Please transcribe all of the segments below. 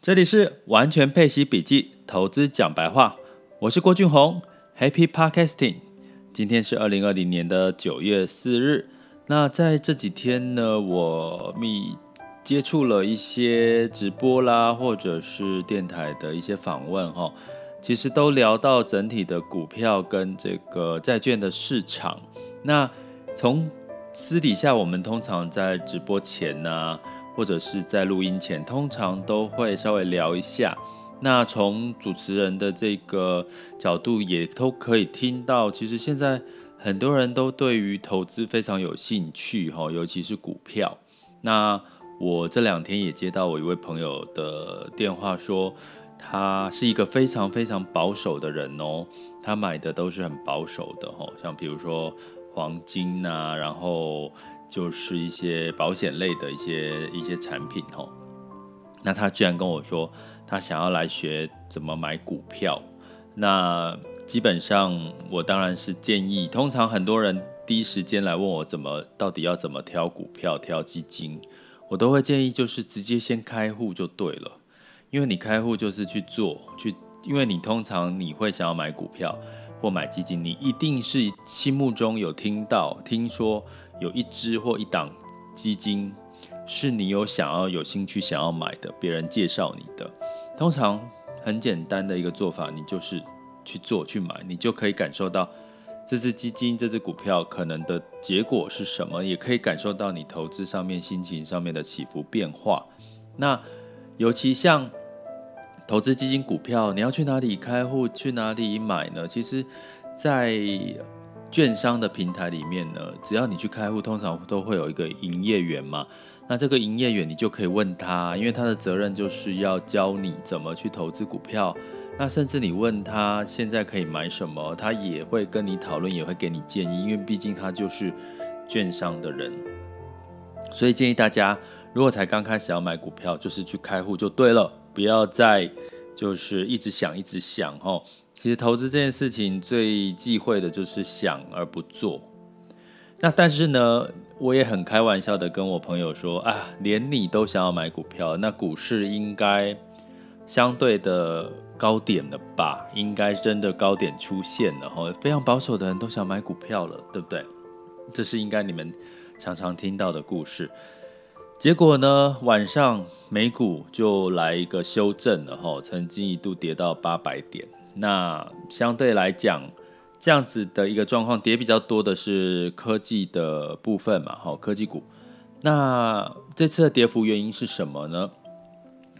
这里是完全配息笔记，投资讲白话，我是郭俊宏，Happy Podcasting。今天是二零二零年的九月四日。那在这几天呢，我密接触了一些直播啦，或者是电台的一些访问哈，其实都聊到整体的股票跟这个债券的市场。那从私底下，我们通常在直播前呢、或者是在录音前，通常都会稍微聊一下。那从主持人的这个角度，也都可以听到，其实现在很多人都对于投资非常有兴趣，哈，尤其是股票。那我这两天也接到我一位朋友的电话，说他是一个非常非常保守的人哦，他买的都是很保守的，哈，像比如说黄金呐，然后。就是一些保险类的一些一些产品哦，那他居然跟我说他想要来学怎么买股票，那基本上我当然是建议，通常很多人第一时间来问我怎么到底要怎么挑股票、挑基金，我都会建议就是直接先开户就对了，因为你开户就是去做去，因为你通常你会想要买股票或买基金，你一定是心目中有听到听说。有一支或一档基金是你有想要有兴趣想要买的，别人介绍你的，通常很简单的一个做法，你就是去做去买，你就可以感受到这支基金、这支股票可能的结果是什么，也可以感受到你投资上面心情上面的起伏变化。那尤其像投资基金、股票，你要去哪里开户，去哪里买呢？其实，在券商的平台里面呢，只要你去开户，通常都会有一个营业员嘛。那这个营业员你就可以问他，因为他的责任就是要教你怎么去投资股票。那甚至你问他现在可以买什么，他也会跟你讨论，也会给你建议，因为毕竟他就是券商的人。所以建议大家，如果才刚开始要买股票，就是去开户就对了，不要再就是一直想一直想哦。其实投资这件事情最忌讳的就是想而不做。那但是呢，我也很开玩笑的跟我朋友说啊，连你都想要买股票，那股市应该相对的高点了吧？应该真的高点出现了哈，非常保守的人都想买股票了，对不对？这是应该你们常常听到的故事。结果呢，晚上美股就来一个修正了哈，曾经一度跌到八百点。那相对来讲，这样子的一个状况，跌比较多的是科技的部分嘛，好，科技股。那这次的跌幅原因是什么呢？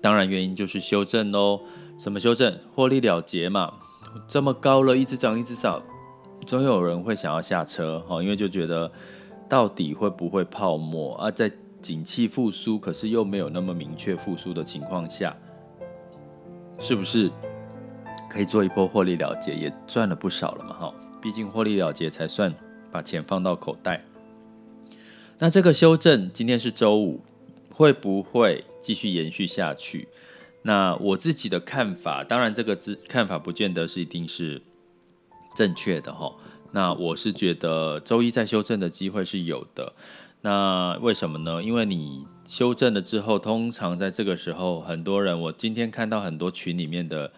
当然原因就是修正喽。什么修正？获利了结嘛，这么高了，一直涨一直涨，总有人会想要下车哈，因为就觉得到底会不会泡沫啊？在景气复苏，可是又没有那么明确复苏的情况下，是不是？可以做一波获利了结，也赚了不少了嘛，哈，毕竟获利了结才算把钱放到口袋。那这个修正今天是周五，会不会继续延续下去？那我自己的看法，当然这个看法不见得是一定是正确的哈。那我是觉得周一再修正的机会是有的。那为什么呢？因为你修正了之后，通常在这个时候，很多人，我今天看到很多群里面的。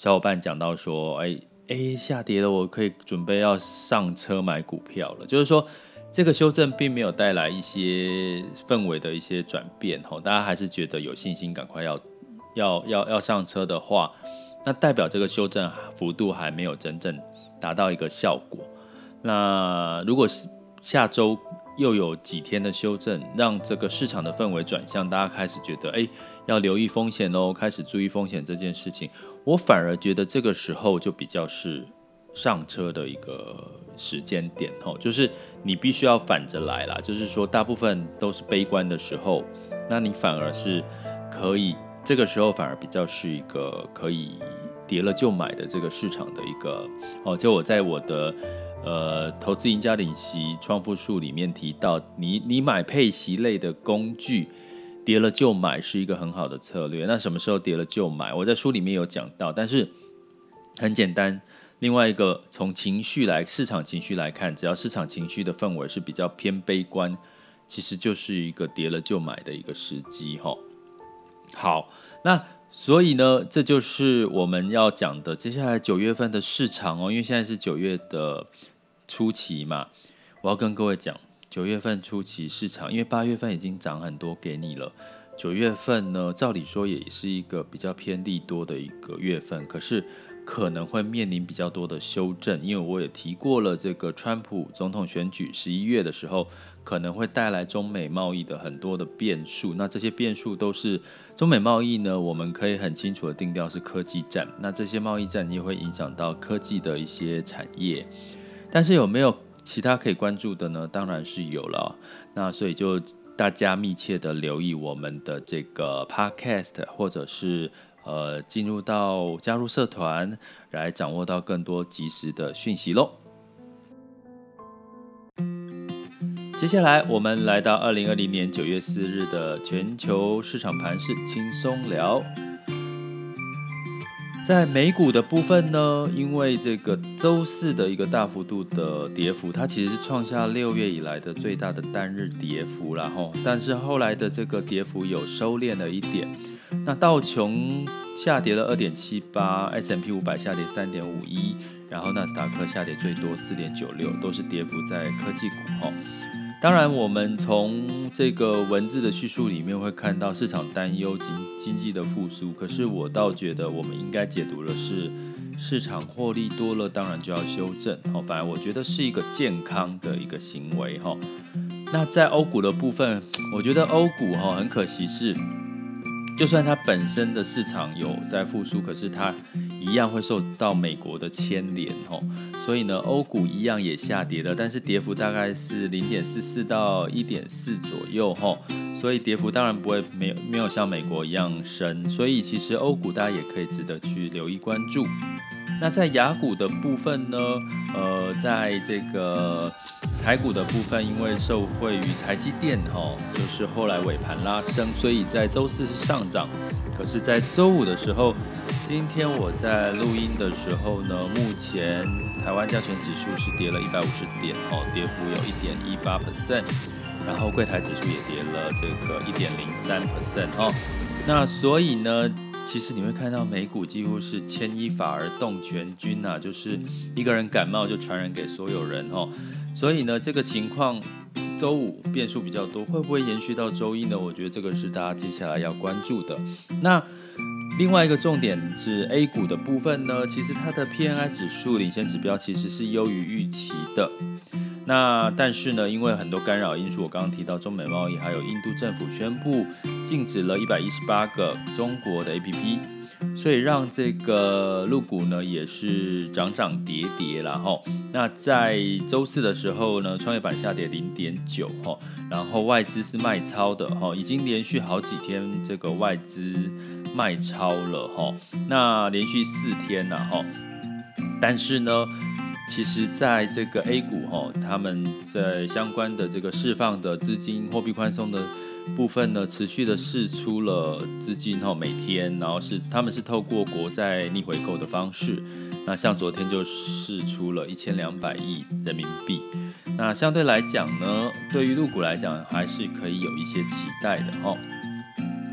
小伙伴讲到说：“哎，A，下跌了，我可以准备要上车买股票了。”就是说，这个修正并没有带来一些氛围的一些转变，吼，大家还是觉得有信心，赶快要要要要上车的话，那代表这个修正幅度还没有真正达到一个效果。那如果是下周又有几天的修正，让这个市场的氛围转向，大家开始觉得，哎。要留意风险喽，开始注意风险这件事情，我反而觉得这个时候就比较是上车的一个时间点吼，就是你必须要反着来啦，就是说大部分都是悲观的时候，那你反而是可以这个时候反而比较是一个可以跌了就买的这个市场的一个哦，就我在我的呃投资赢家领息创富术里面提到，你你买配息类的工具。跌了就买是一个很好的策略。那什么时候跌了就买？我在书里面有讲到，但是很简单。另外一个，从情绪来，市场情绪来看，只要市场情绪的氛围是比较偏悲观，其实就是一个跌了就买的一个时机。哈，好，那所以呢，这就是我们要讲的接下来九月份的市场哦，因为现在是九月的初期嘛，我要跟各位讲九月份初期市场，因为八月份已经涨很多给你了，九月份呢，照理说也是一个比较偏利多的一个月份，可是可能会面临比较多的修正，因为我也提过了，这个川普总统选举十一月的时候。可能会带来中美贸易的很多的变数，那这些变数都是中美贸易呢，我们可以很清楚的定调是科技战，那这些贸易战也会影响到科技的一些产业，但是有没有其他可以关注的呢？当然是有了，那所以就大家密切的留意我们的这个 podcast，或者是呃进入到加入社团，来掌握到更多及时的讯息喽。接下来，我们来到二零二零年九月四日的全球市场盘势轻松聊。在美股的部分呢，因为这个周四的一个大幅度的跌幅，它其实是创下六月以来的最大的单日跌幅，然后，但是后来的这个跌幅有收敛了一点。那道琼下跌了二点七八，S&P 五百下跌三点五一，然后纳斯达克下跌最多四点九六，都是跌幅在科技股哈。当然，我们从这个文字的叙述里面会看到市场担忧经经济的复苏，可是我倒觉得我们应该解读的是市场获利多了，当然就要修正。好，反而我觉得是一个健康的一个行为哈。那在欧股的部分，我觉得欧股哈很可惜是，就算它本身的市场有在复苏，可是它一样会受到美国的牵连哈。所以呢，欧股一样也下跌了，但是跌幅大概是零点四四到一点四左右哈，所以跌幅当然不会没有没有像美国一样深，所以其实欧股大家也可以值得去留意关注。那在雅股的部分呢，呃，在这个台股的部分，因为受惠于台积电哈，就是后来尾盘拉升，所以在周四是上涨，可是，在周五的时候。今天我在录音的时候呢，目前台湾加权指数是跌了一百五十点哦，跌幅有一点一八 percent，然后柜台指数也跌了这个一点零三 percent 哦。那所以呢，其实你会看到美股几乎是牵一发而动全军呐、啊，就是一个人感冒就传染给所有人哦。所以呢，这个情况周五变数比较多，会不会延续到周一呢？我觉得这个是大家接下来要关注的。那另外一个重点是 A 股的部分呢，其实它的 P N I 指数领先指标其实是优于预期的。那但是呢，因为很多干扰因素，我刚刚提到中美贸易，还有印度政府宣布禁止了一百一十八个中国的 APP，所以让这个入股呢也是涨涨跌跌了哈。那在周四的时候呢，创业板下跌零点九哈，然后外资是卖超的哈，已经连续好几天这个外资。卖超了哈，那连续四天了哈，但是呢，其实在这个 A 股哈，他们在相关的这个释放的资金、货币宽松的部分呢，持续的释出了资金哈，每天，然后是他们是透过国债逆回购的方式，那像昨天就释出了一千两百亿人民币，那相对来讲呢，对于陆股来讲还是可以有一些期待的哈，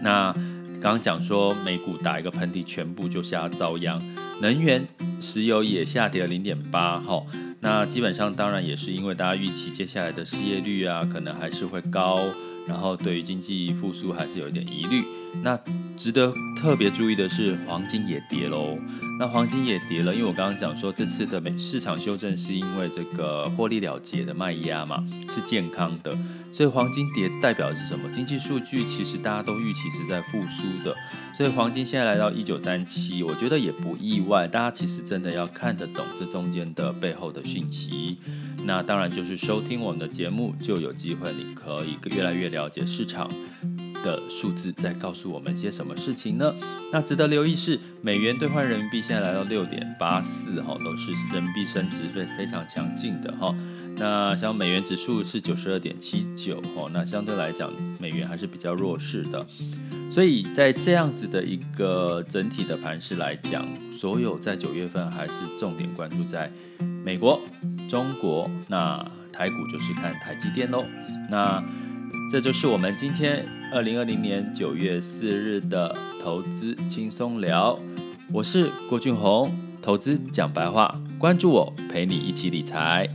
那。刚刚讲说美股打一个喷嚏，全部就下遭殃。能源、石油也下跌了零点八，哈，那基本上当然也是因为大家预期接下来的失业率啊，可能还是会高，然后对于经济复苏还是有一点疑虑。那值得特别注意的是，黄金也跌喽。那黄金也跌了，因为我刚刚讲说这次的美市场修正是因为这个获利了结的卖压嘛，是健康的。所以黄金跌代表的是什么？经济数据其实大家都预期是在复苏的，所以黄金现在来到一九三七，我觉得也不意外。大家其实真的要看得懂这中间的背后的讯息。那当然就是收听我们的节目，就有机会你可以越来越了解市场的数字在告诉我们些什么事情呢？那值得留意是美元兑换人民币现在来到六点八四哈，都是人民币升值非常强劲的哈。那像美元指数是九十二点七九哈，那相对来讲美元还是比较弱势的。所以在这样子的一个整体的盘势来讲，所有在九月份还是重点关注在美国、中国，那台股就是看台积电喽。那这就是我们今天二零二零年九月四日的投资轻松聊，我是郭俊宏，投资讲白话，关注我，陪你一起理财。